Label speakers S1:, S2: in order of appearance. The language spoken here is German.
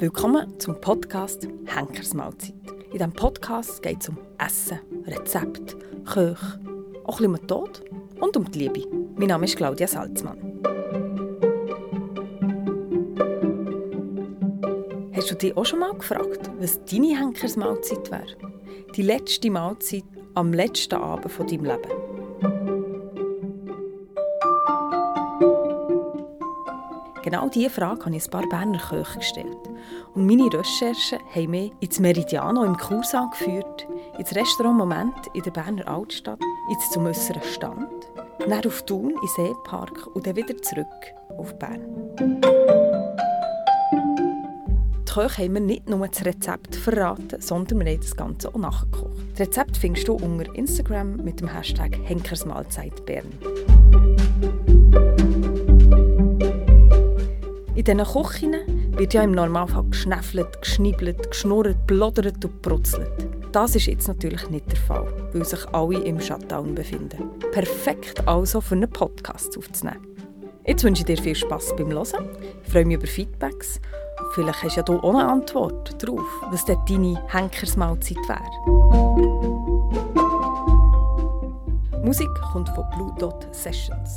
S1: Willkommen zum Podcast Henkersmahlzeit. In diesem Podcast geht es um Essen, Rezept, Köche, auch ein bisschen um den Tod und um die Liebe. Mein Name ist Claudia Salzmann. Hast du dich auch schon mal gefragt, was deine Henkersmahlzeit wäre? Die letzte Mahlzeit am letzten Abend von deinem Leben. Genau diese Frage habe ich ein paar Berner Köche gestellt. Und meine Recherchen haben mich ins Meridiano im Kursaal geführt, ins Restaurant Moment in der Berner Altstadt, ins zum äußeren Stand, dann auf Thun in Seepark und dann wieder zurück auf Bern. Die Köche haben mir nicht nur das Rezept verraten, sondern wir haben das Ganze auch nachgekocht. Das Rezept findest du unter Instagram mit dem Hashtag Henkersmahlzeitbern. In diesen Küchen wird ja im Normalfall geschnäffelt, geschnibbelt, geschnurrt, blodert und brutzelt. Das ist jetzt natürlich nicht der Fall, weil sich alle im Shutdown befinden. Perfekt also für einen Podcast aufzunehmen. Jetzt wünsche ich dir viel Spass beim Hören. Freue mich über Feedbacks. Vielleicht hast ja du auch eine Antwort darauf, was denn deine Henkersmahlzeit wäre. Musik kommt von Blue Dot Sessions.